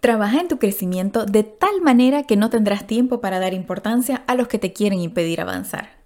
Trabaja en tu crecimiento de tal manera que no tendrás tiempo para dar importancia a los que te quieren impedir avanzar.